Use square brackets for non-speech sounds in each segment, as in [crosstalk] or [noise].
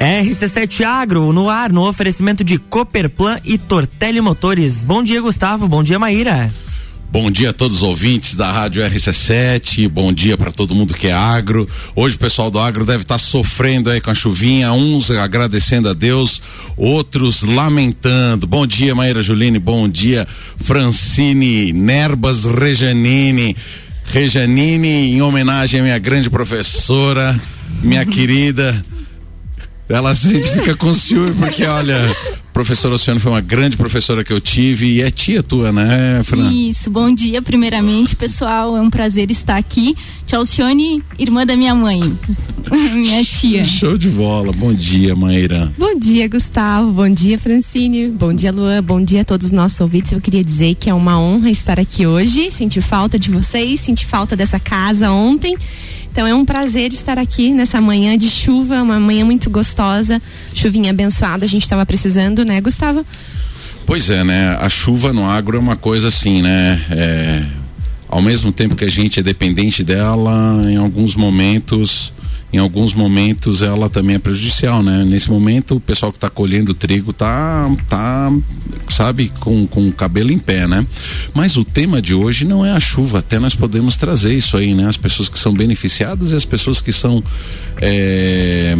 RC7 Agro, no ar, no oferecimento de Cooperplan e Tortelli Motores. Bom dia, Gustavo. Bom dia, Maíra. Bom dia a todos os ouvintes da Rádio RC7, bom dia para todo mundo que é agro. Hoje o pessoal do agro deve estar tá sofrendo aí com a chuvinha, uns agradecendo a Deus, outros lamentando. Bom dia, Maíra Juline, bom dia, Francine Nerbas Rejanini. Rejanini, em homenagem à minha grande professora, minha [laughs] querida ela se [laughs] fica com ciúme porque, olha, professora Oceano foi uma grande professora que eu tive e é tia tua, né, Fran? Isso, bom dia, primeiramente, pessoal. É um prazer estar aqui. Tia Alcione, irmã da minha mãe, [laughs] minha tia. Show de bola. Bom dia, Maíra. Bom dia, Gustavo. Bom dia, Francine. Bom dia, Luan. Bom dia a todos os nossos ouvintes. Eu queria dizer que é uma honra estar aqui hoje. Senti falta de vocês, senti falta dessa casa ontem. Então é um prazer estar aqui nessa manhã de chuva, uma manhã muito gostosa, chuvinha abençoada, a gente estava precisando, né, Gustavo? Pois é, né? A chuva no agro é uma coisa assim, né? É, ao mesmo tempo que a gente é dependente dela, em alguns momentos em alguns momentos ela também é prejudicial, né? Nesse momento o pessoal que está colhendo trigo tá, tá, sabe, com, com o cabelo em pé, né? Mas o tema de hoje não é a chuva, até nós podemos trazer isso aí, né? As pessoas que são beneficiadas e as pessoas que são é,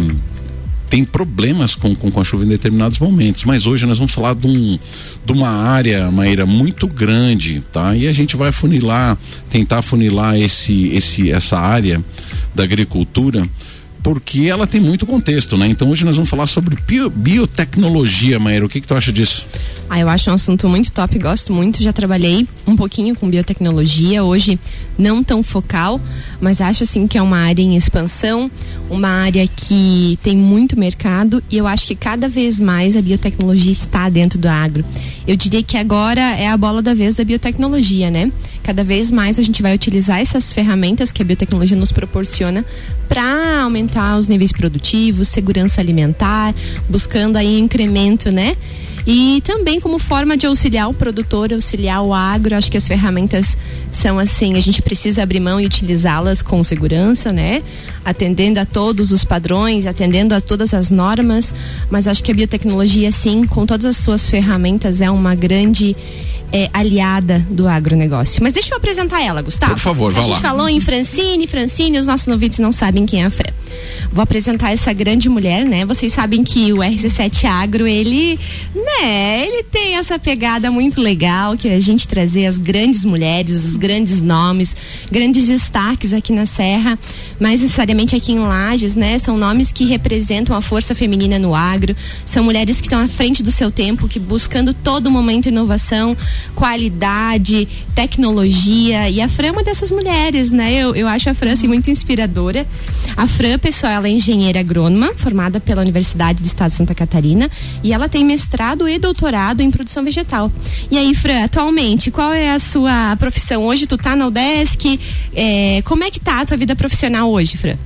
tem problemas com, com, com, a chuva em determinados momentos. Mas hoje nós vamos falar de, um, de uma área, Maíra, muito grande, tá? E a gente vai funilar, tentar funilar esse, esse, essa área da agricultura porque ela tem muito contexto, né? Então hoje nós vamos falar sobre bio, biotecnologia, Maíra. O que, que tu acha disso? Ah, eu acho um assunto muito top, gosto muito. Já trabalhei um pouquinho com biotecnologia, hoje não tão focal, mas acho assim que é uma área em expansão, uma área que tem muito mercado e eu acho que cada vez mais a biotecnologia está dentro do agro. Eu diria que agora é a bola da vez da biotecnologia, né? Cada vez mais a gente vai utilizar essas ferramentas que a biotecnologia nos proporciona para aumentar os níveis produtivos, segurança alimentar, buscando aí incremento, né? E também como forma de auxiliar o produtor, auxiliar o agro, acho que as ferramentas são assim, a gente precisa abrir mão e utilizá-las com segurança, né? Atendendo a todos os padrões, atendendo a todas as normas, mas acho que a biotecnologia, sim, com todas as suas ferramentas, é uma grande é, aliada do agronegócio. Mas deixa eu apresentar ela, Gustavo. Por favor, vá lá. A gente falou em Francine, Francine, os nossos ouvintes não sabem quem é a Fran. Vou apresentar essa grande mulher, né? Vocês sabem que o RC7 Agro, ele, né, ele tem essa pegada muito legal, que é a gente trazer as grandes mulheres, os grandes nomes, grandes destaques aqui na Serra, mais necessariamente aqui em Lages, né? São nomes que representam a força feminina no agro, são mulheres que estão à frente do seu tempo, que buscando todo momento inovação, qualidade, tecnologia. E a Fran é uma dessas mulheres, né? Eu, eu acho a Fran assim, muito inspiradora. A Fran, pessoal, ela é engenheira agrônoma, formada pela Universidade do Estado de Santa Catarina. E ela tem mestrado e doutorado em produção vegetal. E aí, Fran, atualmente, qual é a sua profissão? Hoje tu tá na UDESC. É, como é que tá a tua vida profissional hoje, Fran?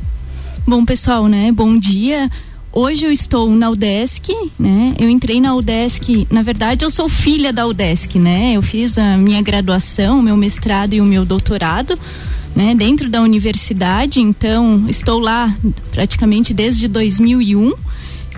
Bom, pessoal, né? Bom dia. Hoje eu estou na UDESC, né? Eu entrei na UDESC, na verdade eu sou filha da UDESC, né? Eu fiz a minha graduação, meu mestrado e o meu doutorado, né? Dentro da universidade, então estou lá praticamente desde 2001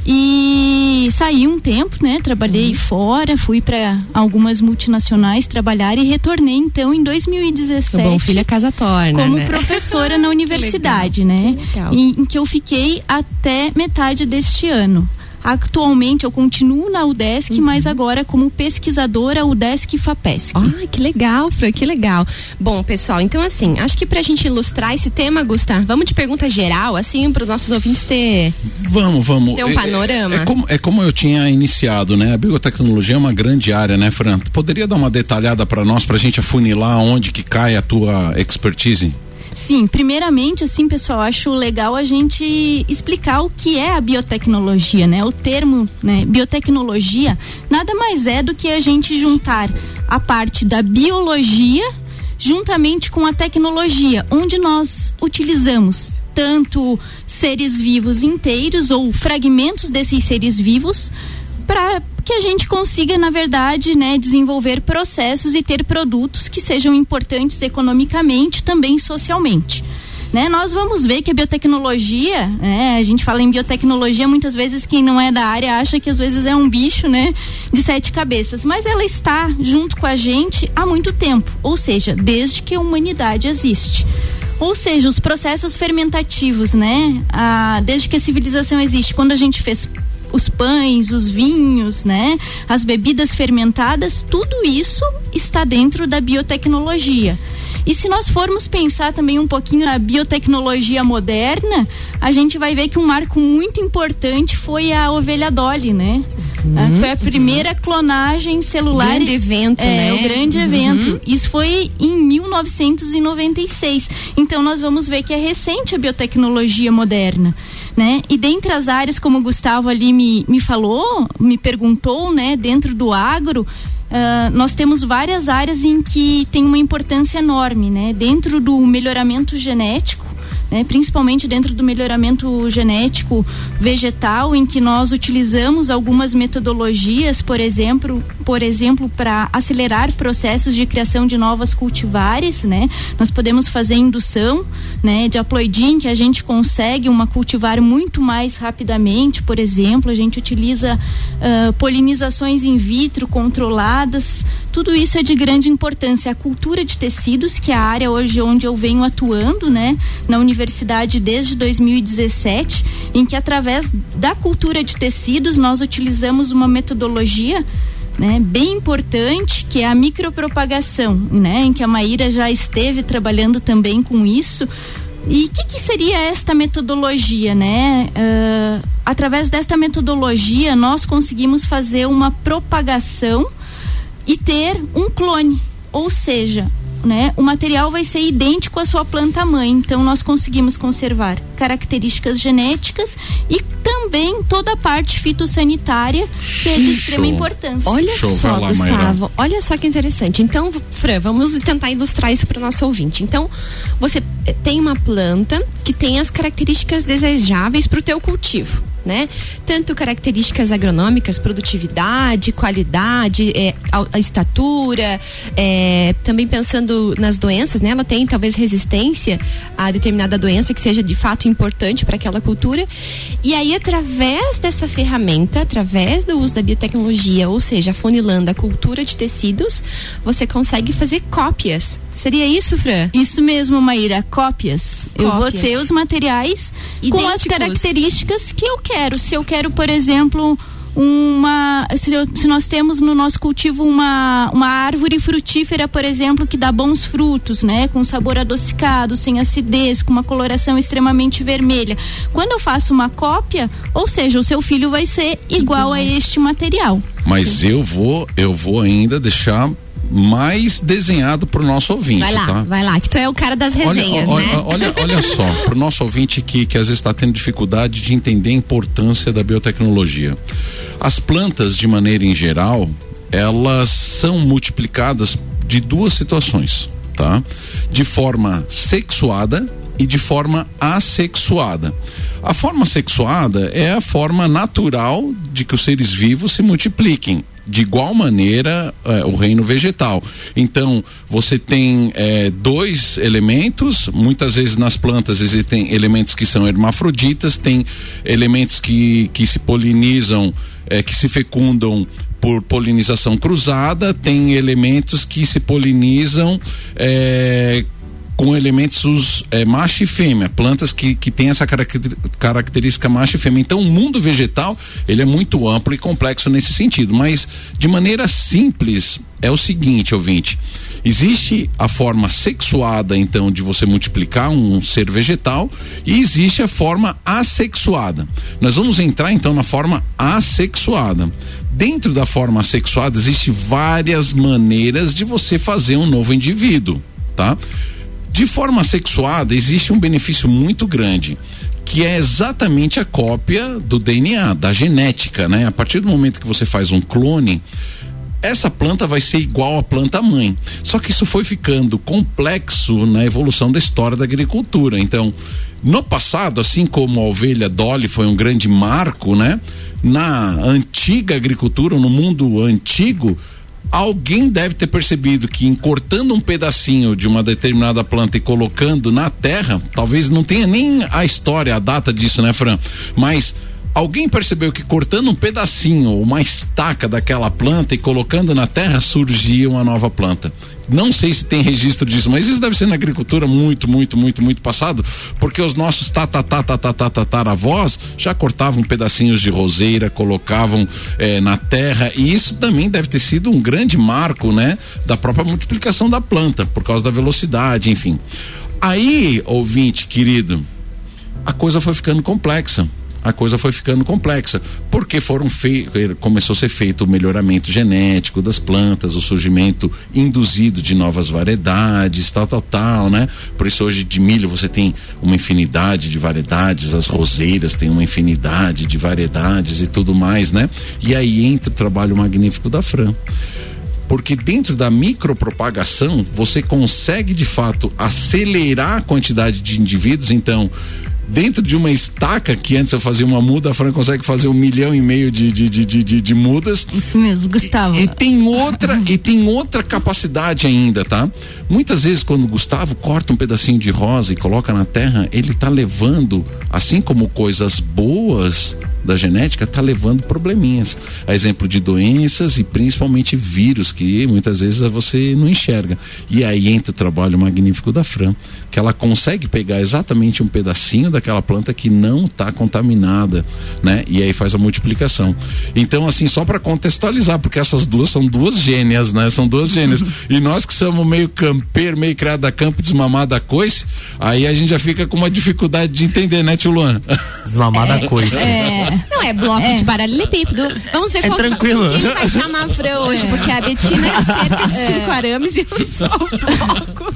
e saí um tempo, né? Trabalhei uhum. fora, fui para algumas multinacionais trabalhar e retornei então em 2017. Bom, filha casa torna, como né? professora na [laughs] universidade, né? Que em, em que eu fiquei até metade deste ano. Atualmente eu continuo na UDESC, uhum. mas agora como pesquisadora UDESC FAPESC. Ah, que legal, Fran, que legal. Bom, pessoal, então assim, acho que pra gente ilustrar esse tema, Gustavo, vamos de pergunta geral, assim, para os nossos ouvintes ter Vamos, vamos. Ter um é, panorama. É, é, como, é como eu tinha iniciado, né? A biotecnologia é uma grande área, né, Fran? Poderia dar uma detalhada para nós pra gente afunilar onde que cai a tua expertise? Sim, primeiramente, assim, pessoal, acho legal a gente explicar o que é a biotecnologia, né? O termo, né, biotecnologia, nada mais é do que a gente juntar a parte da biologia juntamente com a tecnologia, onde nós utilizamos tanto seres vivos inteiros ou fragmentos desses seres vivos para que a gente consiga, na verdade, né, desenvolver processos e ter produtos que sejam importantes economicamente, também socialmente. né? Nós vamos ver que a biotecnologia, né? A gente fala em biotecnologia, muitas vezes quem não é da área acha que às vezes é um bicho, né? De sete cabeças, mas ela está junto com a gente há muito tempo, ou seja, desde que a humanidade existe. Ou seja, os processos fermentativos, né? Desde que a civilização existe, quando a gente fez os pães, os vinhos, né? As bebidas fermentadas, tudo isso está dentro da biotecnologia. E se nós formos pensar também um pouquinho na biotecnologia moderna, a gente vai ver que um marco muito importante foi a ovelha Dolly, né? Uhum, foi a primeira uhum. clonagem celular. Grande evento, é, né? o grande uhum. evento. Isso foi em 1996. Então nós vamos ver que é recente a biotecnologia moderna, né? E dentre as áreas, como o Gustavo ali me, me falou, me perguntou, né? Dentro do agro, Uh, nós temos várias áreas em que tem uma importância enorme, né? Dentro do melhoramento genético, né, principalmente dentro do melhoramento genético vegetal, em que nós utilizamos algumas metodologias, por exemplo, por exemplo, para acelerar processos de criação de novas cultivares, né? Nós podemos fazer indução, né, de haploidin, que a gente consegue uma cultivar muito mais rapidamente, por exemplo, a gente utiliza uh, polinizações in vitro controladas, tudo isso é de grande importância. A cultura de tecidos, que é a área hoje onde eu venho atuando, né, na universidade universidade desde 2017, em que através da cultura de tecidos nós utilizamos uma metodologia né, bem importante, que é a micropropagação, né, em que a Maíra já esteve trabalhando também com isso. E o que, que, seria esta metodologia, né? Uh, através desta metodologia, nós conseguimos fazer uma propagação e ter um clone, ou seja, né, o material vai ser idêntico à sua planta mãe. Então nós conseguimos conservar características genéticas e também toda a parte fitossanitária que é de extrema Show. importância. Olha Show, só, lá, Gustavo, olha só que interessante. Então, Fran, vamos tentar ilustrar isso para o nosso ouvinte. Então, você eh, tem uma planta que tem as características desejáveis para o teu cultivo né? Tanto características agronômicas, produtividade, qualidade, é, a, estatura, é, também pensando nas doenças, né? Ela tem talvez resistência a determinada doença que seja de fato importante para aquela cultura. E aí, através dessa ferramenta, através do uso da biotecnologia, ou seja, afunilando a cultura de tecidos, você consegue fazer cópias Seria isso, Fran? Isso mesmo, Maíra, cópias. cópias. Eu vou ter os materiais Idênticos. com as características que eu quero. Se eu quero, por exemplo, uma se, eu, se, nós temos no nosso cultivo uma, uma árvore frutífera, por exemplo, que dá bons frutos, né, com sabor adocicado, sem acidez, com uma coloração extremamente vermelha. Quando eu faço uma cópia, ou seja, o seu filho vai ser igual a este material. Mas eu vou, eu vou ainda deixar mais desenhado para o nosso ouvinte. Vai lá, tá? vai lá, que tu é o cara das resenhas, olha, né? Olha, olha, só, [laughs] para o nosso ouvinte que, que às vezes está tendo dificuldade de entender a importância da biotecnologia. As plantas, de maneira em geral, elas são multiplicadas de duas situações, tá? De forma sexuada e de forma assexuada. A forma sexuada é a forma natural de que os seres vivos se multipliquem de igual maneira é, o reino vegetal. Então, você tem é, dois elementos, muitas vezes nas plantas existem elementos que são hermafroditas, tem elementos que, que se polinizam, é, que se fecundam por polinização cruzada, tem elementos que se polinizam é, com elementos é, macho e fêmea, plantas que, que têm essa característica macho e fêmea. Então, o mundo vegetal ele é muito amplo e complexo nesse sentido, mas de maneira simples é o seguinte, ouvinte. Existe a forma sexuada, então, de você multiplicar um ser vegetal, e existe a forma assexuada. Nós vamos entrar, então, na forma assexuada. Dentro da forma assexuada, existe várias maneiras de você fazer um novo indivíduo, tá? De forma sexuada, existe um benefício muito grande, que é exatamente a cópia do DNA, da genética, né? A partir do momento que você faz um clone, essa planta vai ser igual à planta mãe. Só que isso foi ficando complexo na evolução da história da agricultura. Então, no passado, assim como a ovelha Dolly foi um grande marco, né? Na antiga agricultura, no mundo antigo, alguém deve ter percebido que cortando um pedacinho de uma determinada planta e colocando na terra, talvez não tenha nem a história, a data disso, né, Fran? Mas alguém percebeu que cortando um pedacinho, uma estaca daquela planta e colocando na terra surgia uma nova planta. Não sei se tem registro disso, mas isso deve ser na agricultura muito, muito, muito, muito passado, porque os nossos tataravós já cortavam pedacinhos de roseira, colocavam eh, na terra, e isso também deve ter sido um grande marco, né, da própria multiplicação da planta, por causa da velocidade, enfim. Aí, ouvinte querido, a coisa foi ficando complexa a coisa foi ficando complexa, porque foram começou a ser feito o melhoramento genético das plantas, o surgimento induzido de novas variedades, tal, tal, tal, né? Por isso hoje de milho você tem uma infinidade de variedades, as roseiras têm uma infinidade de variedades e tudo mais, né? E aí entra o trabalho magnífico da Fran porque dentro da micropropagação você consegue de fato acelerar a quantidade de indivíduos. Então, dentro de uma estaca que antes eu fazia uma muda, a Fran consegue fazer um milhão e meio de, de, de, de, de mudas. Isso mesmo, Gustavo. E, e, tem outra e tem outra capacidade ainda, tá? Muitas vezes quando o Gustavo corta um pedacinho de rosa e coloca na terra, ele tá levando, assim como coisas boas da genética está levando probleminhas. A exemplo de doenças e principalmente vírus, que muitas vezes você não enxerga. E aí entra o trabalho magnífico da Fran, que ela consegue pegar exatamente um pedacinho daquela planta que não está contaminada, né? E aí faz a multiplicação. Então, assim, só para contextualizar, porque essas duas são duas gênias, né? São duas gênias. [laughs] e nós que somos meio campeiro, meio criado a campo, desmamado a coice, aí a gente já fica com uma dificuldade de entender, né, Tio Luan? Desmamada a [laughs] coice. É. Não, é bloco é. de paralelepípedo. Vamos ver é qual tranquilo. que ele vai chamar a Fran hoje, é. porque a Betina é cerca de 5 é. arames e eu [laughs] sou o bloco.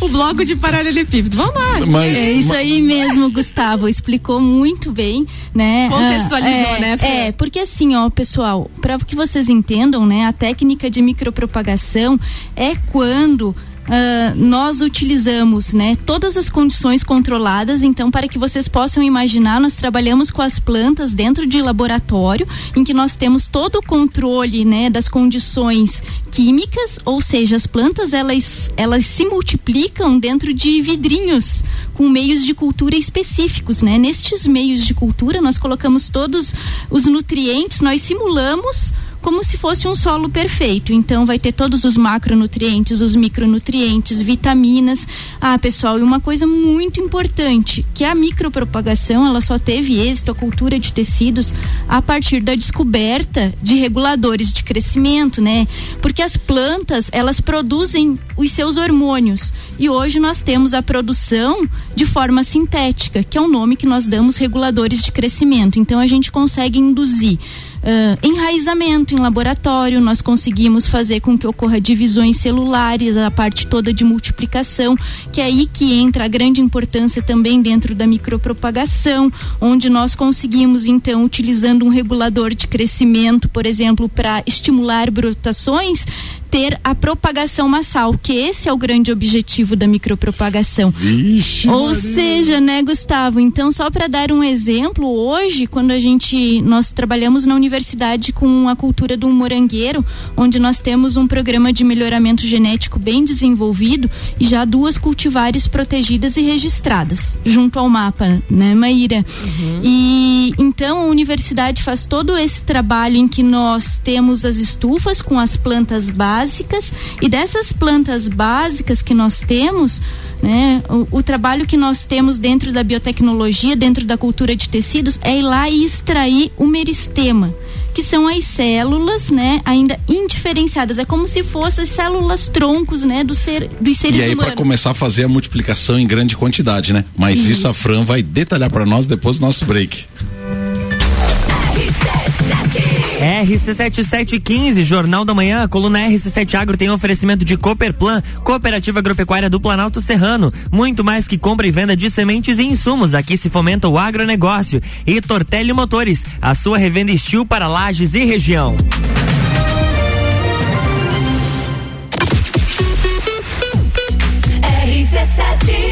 o bloco de paralelepípedo. Vamos lá. Mas, é isso aí mesmo, Gustavo. Explicou muito bem, né? Contextualizou, ah, né, Fran? É, porque assim, ó, pessoal, para que vocês entendam, né, a técnica de micropropagação é quando Uh, nós utilizamos né, todas as condições controladas, então, para que vocês possam imaginar, nós trabalhamos com as plantas dentro de laboratório, em que nós temos todo o controle né, das condições químicas, ou seja, as plantas elas, elas se multiplicam dentro de vidrinhos com meios de cultura específicos. Né? Nestes meios de cultura, nós colocamos todos os nutrientes, nós simulamos como se fosse um solo perfeito. Então vai ter todos os macronutrientes, os micronutrientes, vitaminas. Ah, pessoal, e uma coisa muito importante, que a micropropagação, ela só teve êxito a cultura de tecidos a partir da descoberta de reguladores de crescimento, né? Porque as plantas, elas produzem os seus hormônios. E hoje nós temos a produção de forma sintética, que é o nome que nós damos reguladores de crescimento. Então a gente consegue induzir uh, enraizamento em laboratório, nós conseguimos fazer com que ocorra divisões celulares, a parte toda de multiplicação, que é aí que entra a grande importância também dentro da micropropagação, onde nós conseguimos então utilizando um regulador de crescimento, por exemplo, para estimular brotações, ter a propagação massal, que esse é o grande objetivo da micropropagação. Vixe, Ou Maria. seja, né, Gustavo? Então, só para dar um exemplo, hoje, quando a gente nós trabalhamos na universidade com a cultura do morangueiro, onde nós temos um programa de melhoramento genético bem desenvolvido e já duas cultivares protegidas e registradas junto ao mapa, né, Maíra? Uhum. E então a universidade faz todo esse trabalho em que nós temos as estufas com as plantas básicas básicas e dessas plantas básicas que nós temos, né, o, o, trabalho que nós temos dentro da biotecnologia, dentro da cultura de tecidos, é ir lá e extrair o meristema, que são as células, né, ainda indiferenciadas. É como se fossem células troncos, né, do ser, dos seres humanos. E aí para começar a fazer a multiplicação em grande quantidade, né? Mas isso, isso a Fran vai detalhar para nós depois do nosso break. RC7715, Jornal da Manhã, coluna RC7 Agro tem oferecimento de Cooperplan, Cooperativa Agropecuária do Planalto Serrano. Muito mais que compra e venda de sementes e insumos. Aqui se fomenta o agronegócio. E Tortelli Motores, a sua revenda estil para lajes e região. RC7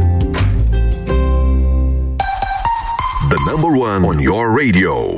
Number one on your radio.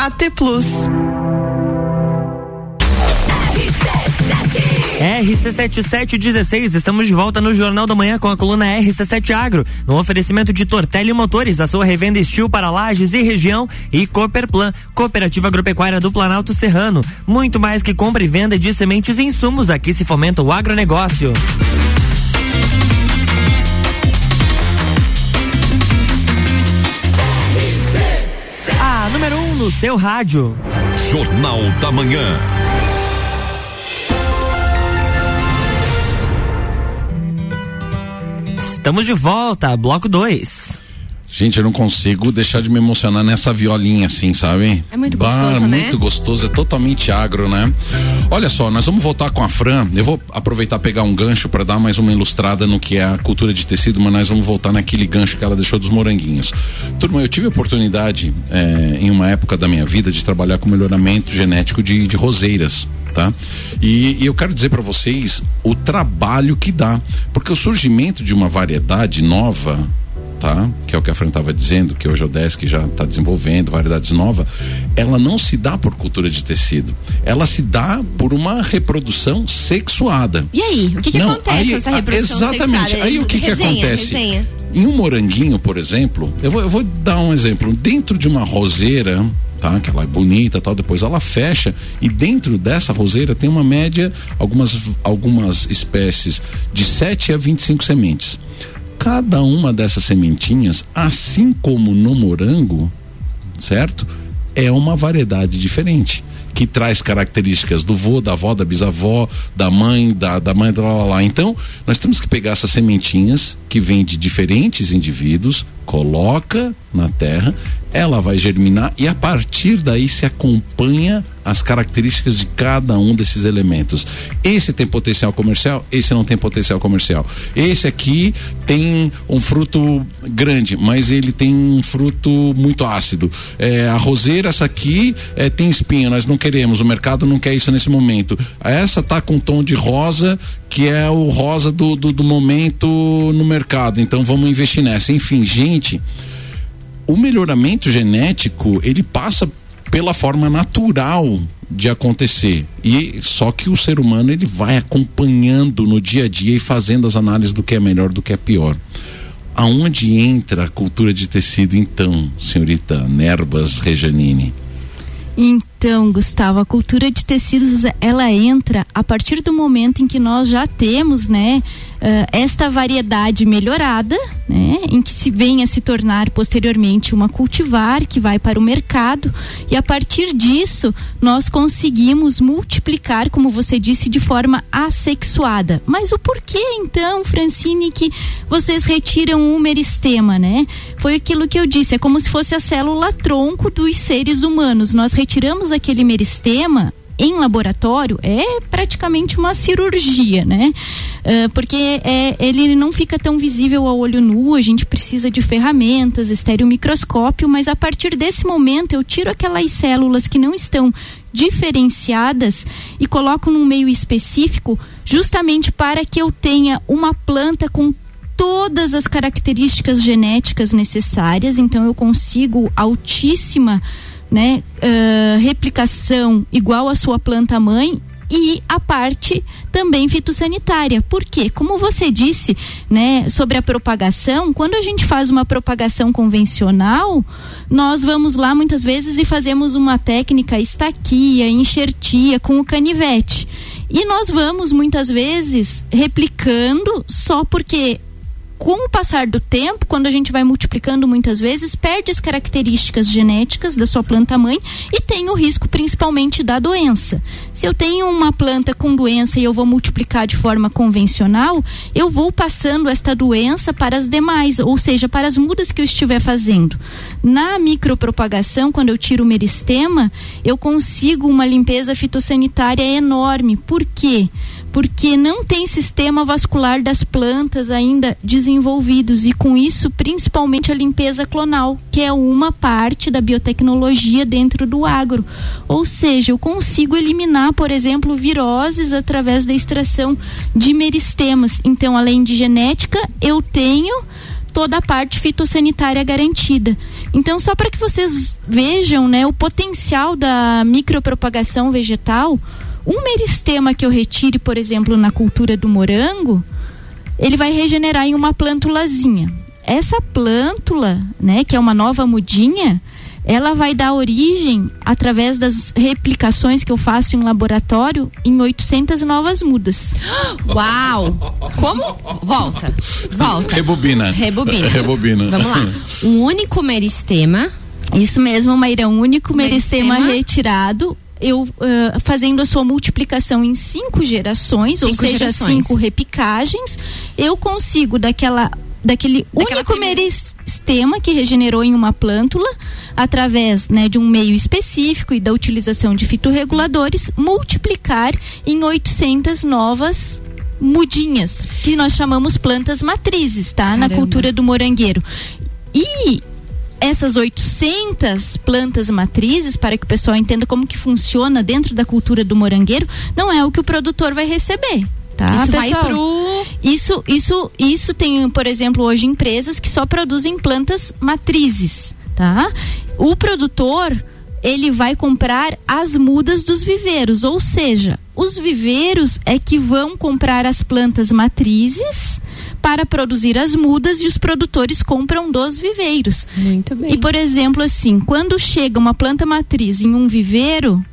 AT Plus. RC7716, estamos de volta no Jornal da Manhã com a coluna RC7 Agro, no oferecimento de Tortelli Motores, a sua revenda estilo para lajes e região, e Cooperplan, Cooperativa Agropecuária do Planalto Serrano. Muito mais que compra e venda de sementes e insumos, aqui se fomenta o agronegócio. No seu rádio. Jornal da Manhã. Estamos de volta, bloco 2. Gente, eu não consigo deixar de me emocionar nessa violinha assim, sabe? É muito gostoso, né? Muito gostoso, é totalmente agro, né? Olha só, nós vamos voltar com a Fran. Eu vou aproveitar pegar um gancho para dar mais uma ilustrada no que é a cultura de tecido, mas nós vamos voltar naquele gancho que ela deixou dos moranguinhos. Turma, eu tive a oportunidade eh, em uma época da minha vida de trabalhar com melhoramento genético de, de roseiras. Tá? E, e eu quero dizer para vocês o trabalho que dá, porque o surgimento de uma variedade nova, tá? Que é o que a Fran estava dizendo, que hoje o Desk já está desenvolvendo variedades novas, ela não se dá por cultura de tecido, ela se dá por uma reprodução sexuada. E aí, o que, que Não, acontece aí- nessa ah, reprodução Exatamente. sexuada? Aí o que, que Resenha, acontece? resenha. Em um moranguinho, por exemplo, eu vou, eu vou dar um exemplo. Dentro de uma roseira, tá? Que ela é bonita tal, depois ela fecha e dentro dessa roseira tem uma média, algumas, algumas espécies de 7 a 25 sementes. Cada uma dessas sementinhas, assim como no morango, certo? É uma variedade diferente. Que traz características do vô, da avó, da bisavó, da mãe, da, da mãe, da lá, lá, lá. Então, nós temos que pegar essas sementinhas que vêm de diferentes indivíduos, coloca na terra, ela vai germinar e a partir daí se acompanha as características de cada um desses elementos. Esse tem potencial comercial, esse não tem potencial comercial. Esse aqui tem um fruto grande, mas ele tem um fruto muito ácido. É, a roseira, essa aqui é, tem espinha, nós não queremos, o mercado não quer isso nesse momento. Essa tá com tom de rosa, que é o rosa do, do, do momento no mercado, então vamos investir nessa. Enfim, gente, o melhoramento genético ele passa pela forma natural de acontecer. E só que o ser humano ele vai acompanhando no dia a dia e fazendo as análises do que é melhor do que é pior. Aonde entra a cultura de tecido então senhorita Nerbas Rejanine Então, Gustavo, a cultura de tecidos ela entra a partir do momento em que nós já temos, né, eh, esta variedade melhorada, né, em que se venha a se tornar posteriormente uma cultivar que vai para o mercado e a partir disso nós conseguimos multiplicar, como você disse, de forma assexuada. Mas o porquê então, Francine, que vocês retiram o meristema, né? Foi aquilo que eu disse, é como se fosse a célula tronco dos seres humanos. Nós retiramos aquele meristema em laboratório é praticamente uma cirurgia, né? Ah, porque é, ele não fica tão visível ao olho nu, a gente precisa de ferramentas, estereomicroscópio, mas a partir desse momento eu tiro aquelas células que não estão diferenciadas e coloco num meio específico, justamente para que eu tenha uma planta com todas as características genéticas necessárias, então eu consigo altíssima né, ah, replicação igual à sua planta mãe e a parte também fitossanitária. Por quê? Como você disse, né, sobre a propagação, quando a gente faz uma propagação convencional, nós vamos lá muitas vezes e fazemos uma técnica estaquia, enxertia com o canivete. E nós vamos muitas vezes replicando só porque com o passar do tempo, quando a gente vai multiplicando muitas vezes, perde as características genéticas da sua planta mãe e tem o risco principalmente da doença. Se eu tenho uma planta com doença e eu vou multiplicar de forma convencional, eu vou passando esta doença para as demais, ou seja, para as mudas que eu estiver fazendo. Na micropropagação, quando eu tiro o meristema, eu consigo uma limpeza fitossanitária enorme. Por quê? Porque não tem sistema vascular das plantas ainda desenvolvidos e com isso principalmente a limpeza clonal, que é uma parte da biotecnologia dentro do agro. Ou seja, eu consigo eliminar, por exemplo, viroses através da extração de meristemas. Então, além de genética, eu tenho toda a parte fitossanitária garantida. Então, só para que vocês vejam, né, o potencial da micropropagação vegetal, um meristema que eu retire, por exemplo, na cultura do morango, ele vai regenerar em uma plântulazinha. Essa plântula, né, que é uma nova mudinha, ela vai dar origem, através das replicações que eu faço em laboratório, em 800 novas mudas. [gasps] Uau! Como? Volta. Volta. Rebobina. Rebobina. [laughs] Rebobina. Vamos lá. Um único meristema. Isso mesmo, Maíra, um único meristema, Meristema. retirado. Eu ah, fazendo a sua multiplicação em cinco gerações, ou Cinco seja, gerações. cinco repicagens, eu consigo daquela daquele Daquela único primeira- meristema que regenerou em uma plântula, através né, de um meio específico e da utilização de fitorreguladores, multiplicar em 800 novas mudinhas, que nós chamamos plantas matrizes, tá? Na Caramba. cultura do morangueiro. E essas 800 plantas matrizes, para que o pessoal entenda como que funciona dentro da cultura do morangueiro, não é o que o produtor vai receber. Tá, Isso vai pessoal? pro. Isso, isso, isso tem, por exemplo, hoje empresas que só produzem plantas matrizes, tá? O produtor ele vai comprar as mudas dos viveiros, ou seja, os viveiros é que vão comprar as plantas matrizes para produzir as mudas e os produtores compram dos viveiros. Muito bem. E por exemplo, assim, quando chega uma planta matriz em um viveiro,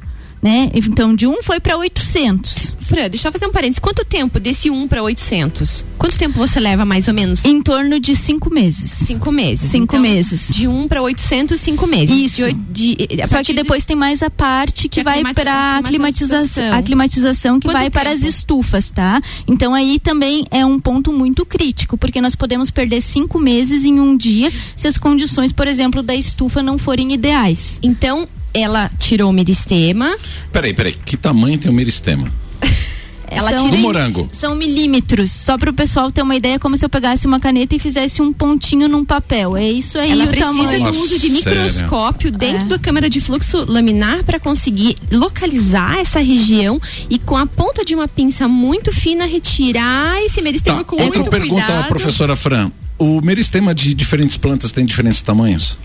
né? Então de um foi para 800. Fran, deixa eu fazer um parênteses. Quanto tempo desse 1 para 800? Quanto tempo você leva, mais ou menos? Em torno de cinco meses. Cinco meses. Cinco Então, meses. De 1 para 800, cinco meses. Isso. De de- a Só que de- depois tem mais a parte que De vai para aclimatização, aclimatização. aclimatização que Quanto vai para as tempo? estufas, tá? Então aí também é um ponto muito crítico, porque nós podemos perder cinco meses em um dia se as condições, por exemplo, da estufa não forem ideais. Então, ela tirou o meristema. Peraí, peraí. Que tamanho tem o meristema? [laughs] Ela Do tira em- morango. São milímetros, só para o pessoal ter uma ideia, como se eu pegasse uma caneta e fizesse um pontinho num papel. É isso aí ela o precisa tamanho. do uso de microscópio dentro É. da câmara de fluxo laminar para conseguir localizar essa região e com a ponta de uma pinça muito fina retirar esse meristema Tá, com outra muito pergunta, cuidado. professora Fran. O meristema de diferentes plantas tem diferentes tamanhos?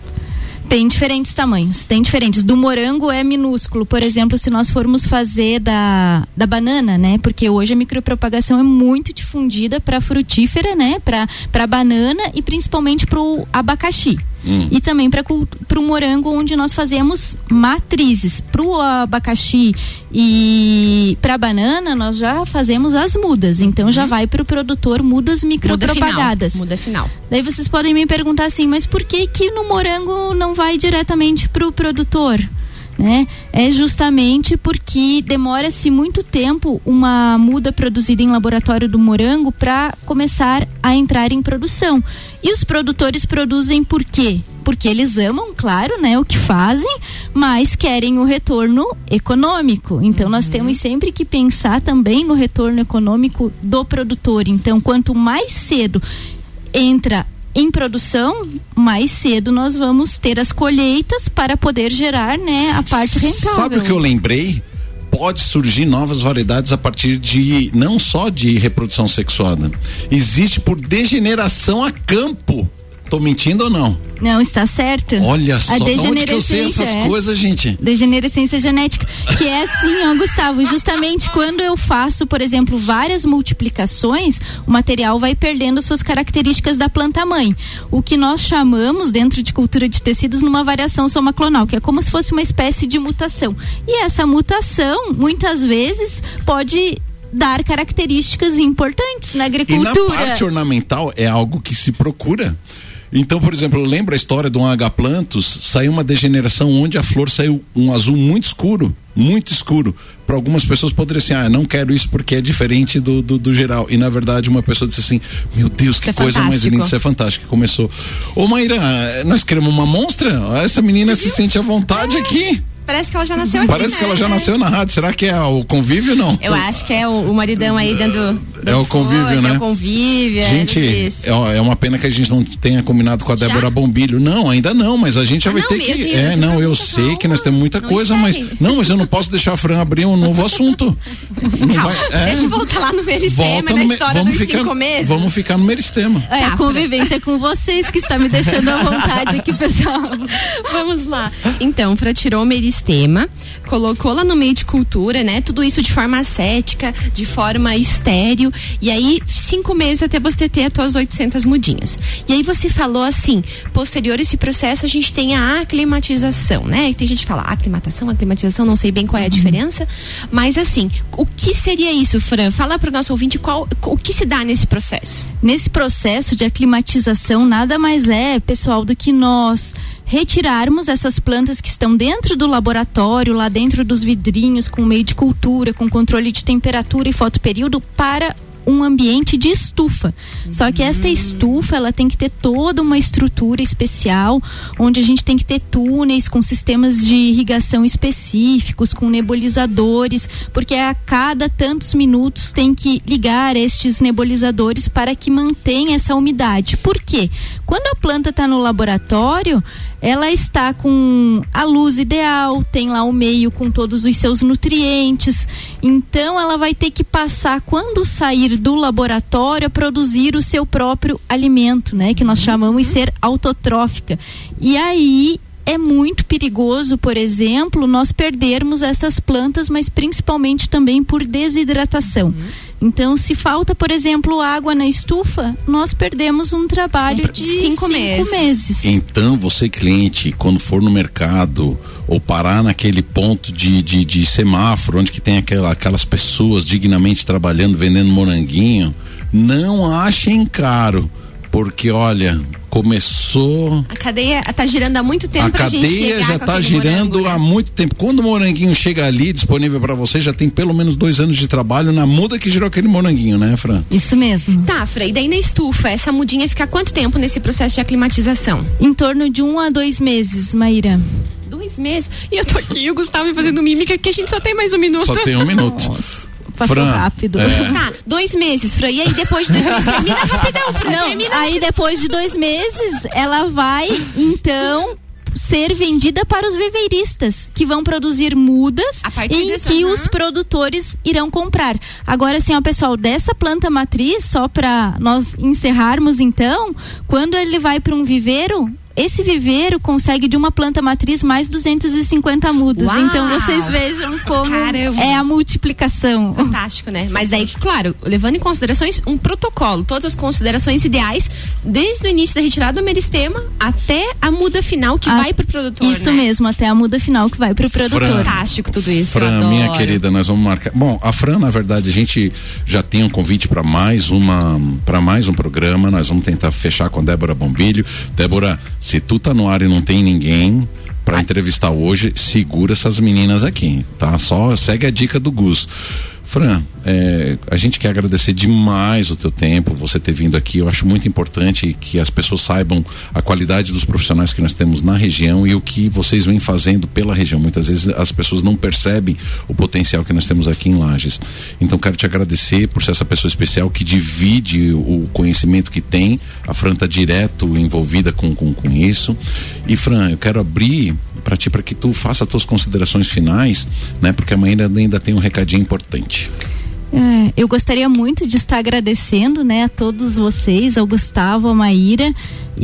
Tem diferentes tamanhos, tem diferentes. Do morango é minúsculo, por exemplo, se nós formos fazer da, da banana, né? Porque hoje a micropropagação é muito difundida para frutífera, né? Para banana e principalmente para o abacaxi. Hum. E também para o morango, onde nós fazemos matrizes. Para o abacaxi e para banana, nós já fazemos as mudas. Então já vai para o produtor mudas Muda final. micropropagadas. Muda final. Daí vocês podem me perguntar assim, mas por que que no morango não vai diretamente para o produtor? Né? É justamente porque demora-se muito tempo uma muda produzida em laboratório do morango para começar a entrar em produção. E os produtores produzem por quê? Porque eles amam, claro, né, o que fazem, mas querem o retorno econômico. Então nós temos sempre que pensar também no retorno econômico do produtor. Então, quanto mais cedo entra em produção, mais cedo nós vamos ter as colheitas para poder gerar, né, a parte rentável. Sabe o que eu lembrei? Pode surgir novas variedades a partir de não só de reprodução sexuada. Existe por degeneração a campo Tô mentindo ou não? Não, está certo. Olha só, a de onde que eu sei essas é coisas, gente? degenerescência genética, que é assim, ó, Gustavo, justamente quando eu faço, por exemplo, várias multiplicações, o material vai perdendo suas características da planta mãe. O que nós chamamos dentro de cultura de tecidos numa variação somaclonal, que é como se fosse uma espécie de mutação. E essa mutação, muitas vezes, pode dar características importantes na E agricultura. na parte ornamental é algo que se procura. Então, por exemplo, lembra a história de um agaplantos? Saiu uma degeneração onde a flor saiu um azul muito escuro, muito escuro. Para algumas pessoas poderia ser, ah, não quero isso porque é diferente do, do, do geral. E na verdade uma pessoa disse assim, meu Deus, que é coisa mais fantástico. linda, isso é fantástico. Começou. Ô Maíra, nós queremos uma monstra? Essa menina se sente à vontade aqui. Parece que ela já nasceu aqui. Parece né? que ela já nasceu na rádio. Será que é o convívio não? Eu acho que é o, o maridão aí dando. dando É o convívio, força, né? É o convívio. é Gente, é, é uma pena que a gente não tenha combinado com a Débora Bombilho. Não, ainda não, mas a gente já Ah, vai não, ter que. tenho- é, não, eu sei que nós calma. temos muita Não coisa, mas. Não, mas eu não posso deixar a Fran abrir um novo [laughs] assunto. Não vai, é, Deixa eu voltar lá no Meristema, volta na me- história vamos dos ficar, cinco meses. Vamos ficar no Meristema. É a Tá, convivência com vocês que está me deixando à vontade aqui, pessoal. [laughs] Vamos lá. Então, Fran tirou o meristema, colocou lá no meio de cultura, né? Tudo isso de forma ascética, de forma estéreo. E aí, cinco meses até você ter as tuas 800 mudinhas. E aí você falou assim, posterior a esse processo, a gente tem a aclimatização, né? Tem gente que fala aclimatação, aclimatização, não sei bem qual é a diferença. Mas assim, o que seria isso, Fran? Fala para o nosso ouvinte qual, o que se dá nesse processo. Nesse processo de aclimatização, nada mais é, pessoal, do que nós retirarmos essas plantas que estão dentro do laboratório, lá dentro dos vidrinhos, com meio de cultura, com controle de temperatura e fotoperíodo, para um ambiente de estufa. Só que esta estufa, ela tem que ter toda uma estrutura especial, onde a gente tem que ter túneis com sistemas de irrigação específicos, com nebulizadores, porque a cada tantos minutos tem que ligar estes nebulizadores para que mantenha essa umidade. Por quê? Quando a planta está no laboratório, ela está com a luz ideal, tem lá o meio com todos os seus nutrientes. Então ela vai ter que passar quando sair do laboratório a produzir o seu próprio alimento, né, que nós chamamos de ser autotrófica. E aí é muito perigoso, por exemplo, nós perdermos essas plantas, mas principalmente também por desidratação. Então, se falta, por exemplo, água na estufa, nós perdemos um trabalho de cinco cinco, meses. meses. Então, você cliente, quando for no mercado ou parar naquele ponto de, de, de semáforo, onde que tem aquela, aquelas pessoas dignamente trabalhando, vendendo moranguinho, não achem caro, porque olha, começou A cadeia tá girando há muito tempo a cadeia já está girando morango, né? há muito tempo. Quando o moranguinho chega ali disponível para você, já tem pelo menos dois anos de trabalho na muda que girou aquele moranguinho, né, Fran? Isso mesmo. Tá, Frei, e daí na estufa, essa mudinha fica quanto tempo nesse processo de aclimatização? Em torno de um a dois meses, Maíra. Dois meses. E eu tô aqui, o Gustavo fazendo mímica, que a gente só tem mais um minuto. Só tem um minuto. [laughs] Passou Fran, rápido. é. [laughs] Tá, dois meses, Fran. E aí depois de dois meses, termina rapidão, Fran. Não, termina aí depois de dois meses, ela vai, então, ser vendida para os viveiristas, que vão produzir mudas A partir em dessa- que aham. os produtores irão comprar. Agora, assim, ó, pessoal, dessa planta matriz, só para nós encerrarmos, então, quando ele vai para um viveiro, esse viveiro consegue de uma planta matriz mais 250 mudas. Uau! Então vocês vejam como Caramba! é a multiplicação. Fantástico, né? Mas daí, claro, levando em considerações um protocolo, todas as considerações ideais, desde o início da retirada do meristema até a muda final que Ah, vai pro produtor. Isso né? mesmo, até a muda final que vai para o produtor. Fran. Fantástico tudo isso. eu Fran, adoro. minha querida, nós vamos marcar. Bom, a Fran, na verdade, a gente já tem um convite para mais uma, para mais um programa. Nós vamos tentar fechar com a Débora Bombilho. Débora, se tu tá no ar e não tem ninguém para entrevistar hoje, segura essas meninas aqui, tá? Só segue a dica do Gus. Fran, é, a gente quer agradecer demais o teu tempo, você ter vindo aqui. Eu acho muito importante que as pessoas saibam a qualidade dos profissionais que nós temos na região e o que vocês vêm fazendo pela região. Muitas vezes as pessoas não percebem o potencial que nós temos aqui em Lages. Então quero te agradecer por ser essa pessoa especial que divide o conhecimento que tem. A Fran está direto envolvida com, com, com isso. E Fran, eu quero abrir para ti para que tu faça as tuas considerações finais, né? Porque amanhã ainda tem um recadinho importante. É, eu gostaria muito de estar agradecendo, né, a todos vocês, ao Gustavo, a Maíra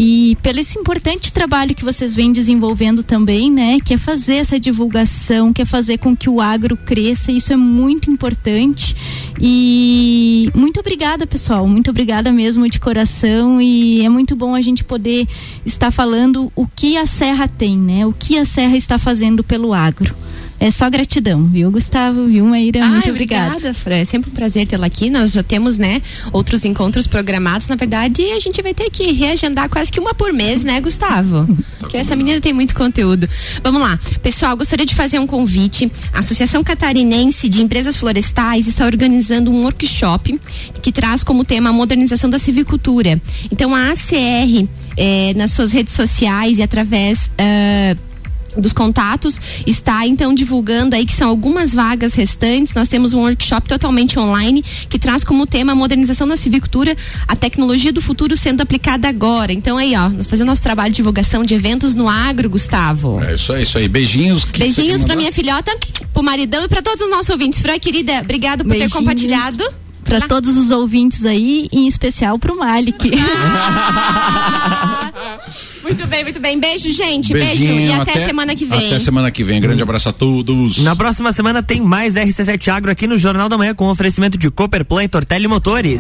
e pelo esse importante trabalho que vocês vêm desenvolvendo também, né, que é fazer essa divulgação, que é fazer com que o agro cresça, isso é muito importante. E muito obrigada, pessoal, muito obrigada mesmo de coração e é muito bom a gente poder estar falando o que a Serra tem, né? O que a Serra está fazendo pelo agro. É só gratidão, viu, Gustavo? Viu, Maíra? Ai, Muito obrigada. Obrigada, Fran. É sempre um prazer tê-la aqui. Nós já temos, né, outros encontros programados. Na verdade, a gente vai ter que reagendar quase que uma por mês, né, Gustavo? Porque essa menina tem muito conteúdo. Vamos lá. Pessoal, gostaria de fazer um convite. A Associação Catarinense de Empresas Florestais está organizando um workshop que traz como tema a modernização da civicultura. Então, a ACR, eh, nas suas redes sociais e através. ah, dos contatos está então divulgando aí que são algumas vagas restantes. Nós temos um workshop totalmente online que traz como tema a modernização da civicultura, a tecnologia do futuro sendo aplicada agora. Então aí, ó, nós fazendo nosso trabalho de divulgação de eventos no agro, Gustavo. É isso aí, isso aí. Beijinhos. Que Beijinhos mandar? minha filhota, pro maridão e pra todos os nossos ouvintes. Fran, querida, obrigado por ter Beijinhos. compartilhado. Para todos os ouvintes aí, em especial pro Malik. [laughs] Muito bem, muito bem. Beijo, gente. Beijo. Beijinho, E até, semana que vem. Até semana que vem. Grande abraço a todos. Na próxima semana tem mais RC7 Agro aqui no Jornal da Manhã com oferecimento de Cooperplan e Tortelli Motores.